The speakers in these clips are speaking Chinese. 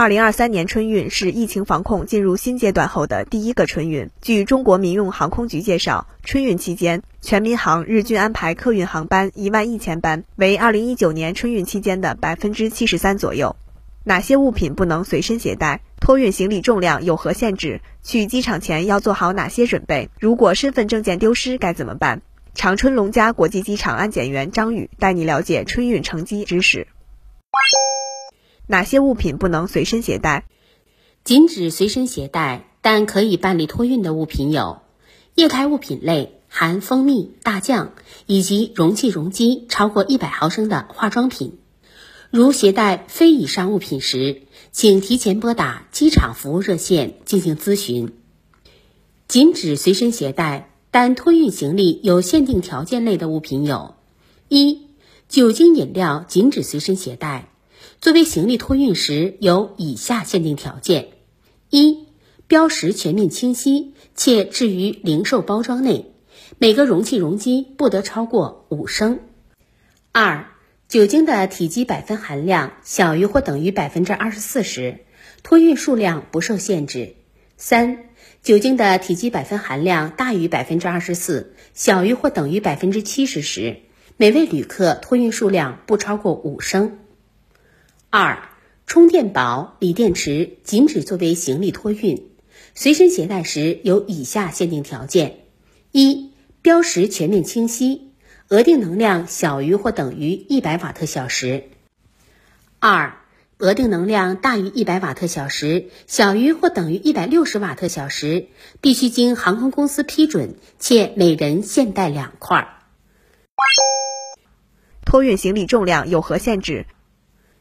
二零二三年春运是疫情防控进入新阶段后的第一个春运。据中国民用航空局介绍，春运期间，全民航日均安排客运航班一万一千班，为二零一九年春运期间的百分之七十三左右。哪些物品不能随身携带？托运行李重量有何限制？去机场前要做好哪些准备？如果身份证件丢失该怎么办？长春龙嘉国际机场安检员张宇带你了解春运乘机知识。哪些物品不能随身携带？禁止随身携带，但可以办理托运的物品有：液态物品类含蜂蜜、大酱以及容器容积超过一百毫升的化妆品。如携带非以上物品时，请提前拨打机场服务热线进行咨询。禁止随身携带，但托运行李有限定条件类的物品有：一、酒精饮料禁止随身携带。作为行李托运时，有以下限定条件：一、标识全面清晰，且置于零售包装内，每个容器容积不得超过五升；二、酒精的体积百分含量小于或等于百分之二十四时，托运数量不受限制；三、酒精的体积百分含量大于百分之二十四，小于或等于百分之七十时，每位旅客托运数量不超过五升。二、充电宝、锂电池禁止作为行李托运，随身携带时有以下限定条件：一、标识全面清晰，额定能量小于或等于一百瓦特小时；二、额定能量大于一百瓦特小时，小于或等于一百六十瓦特小时，必须经航空公司批准，且每人限带两块。托运行李重量有何限制？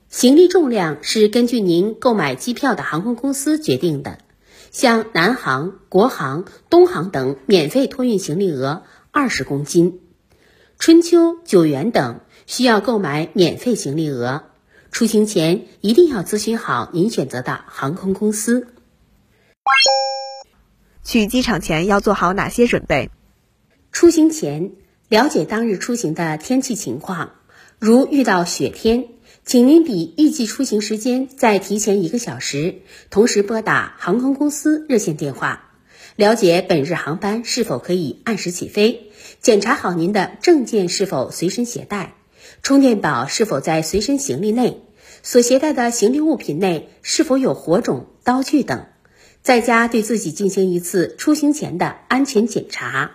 行李重量是根据您购买机票的航空公司决定的，像南航、国航、东航等免费托运行李额二十公斤，春秋、九元等需要购买免费行李额。出行前一定要咨询好您选择的航空公司。去机场前要做好哪些准备？出行前了解当日出行的天气情况，如遇到雪天。请您比预计出行时间再提前一个小时，同时拨打航空公司热线电话，了解本日航班是否可以按时起飞。检查好您的证件是否随身携带，充电宝是否在随身行李内，所携带的行李物品内是否有火种、刀具等。在家对自己进行一次出行前的安全检查。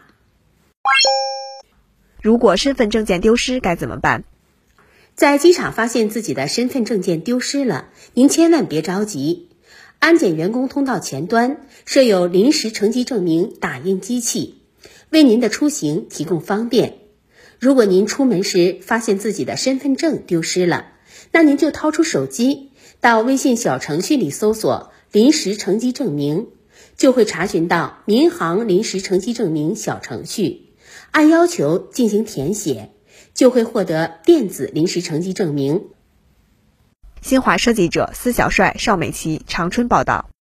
如果身份证件丢失该怎么办？在机场发现自己的身份证件丢失了，您千万别着急。安检员工通道前端设有临时乘机证明打印机器，为您的出行提供方便。如果您出门时发现自己的身份证丢失了，那您就掏出手机，到微信小程序里搜索“临时乘机证明”，就会查询到民航临时乘机证明小程序，按要求进行填写。就会获得电子临时成绩证明。新华社记者司小帅、邵美琪长春报道。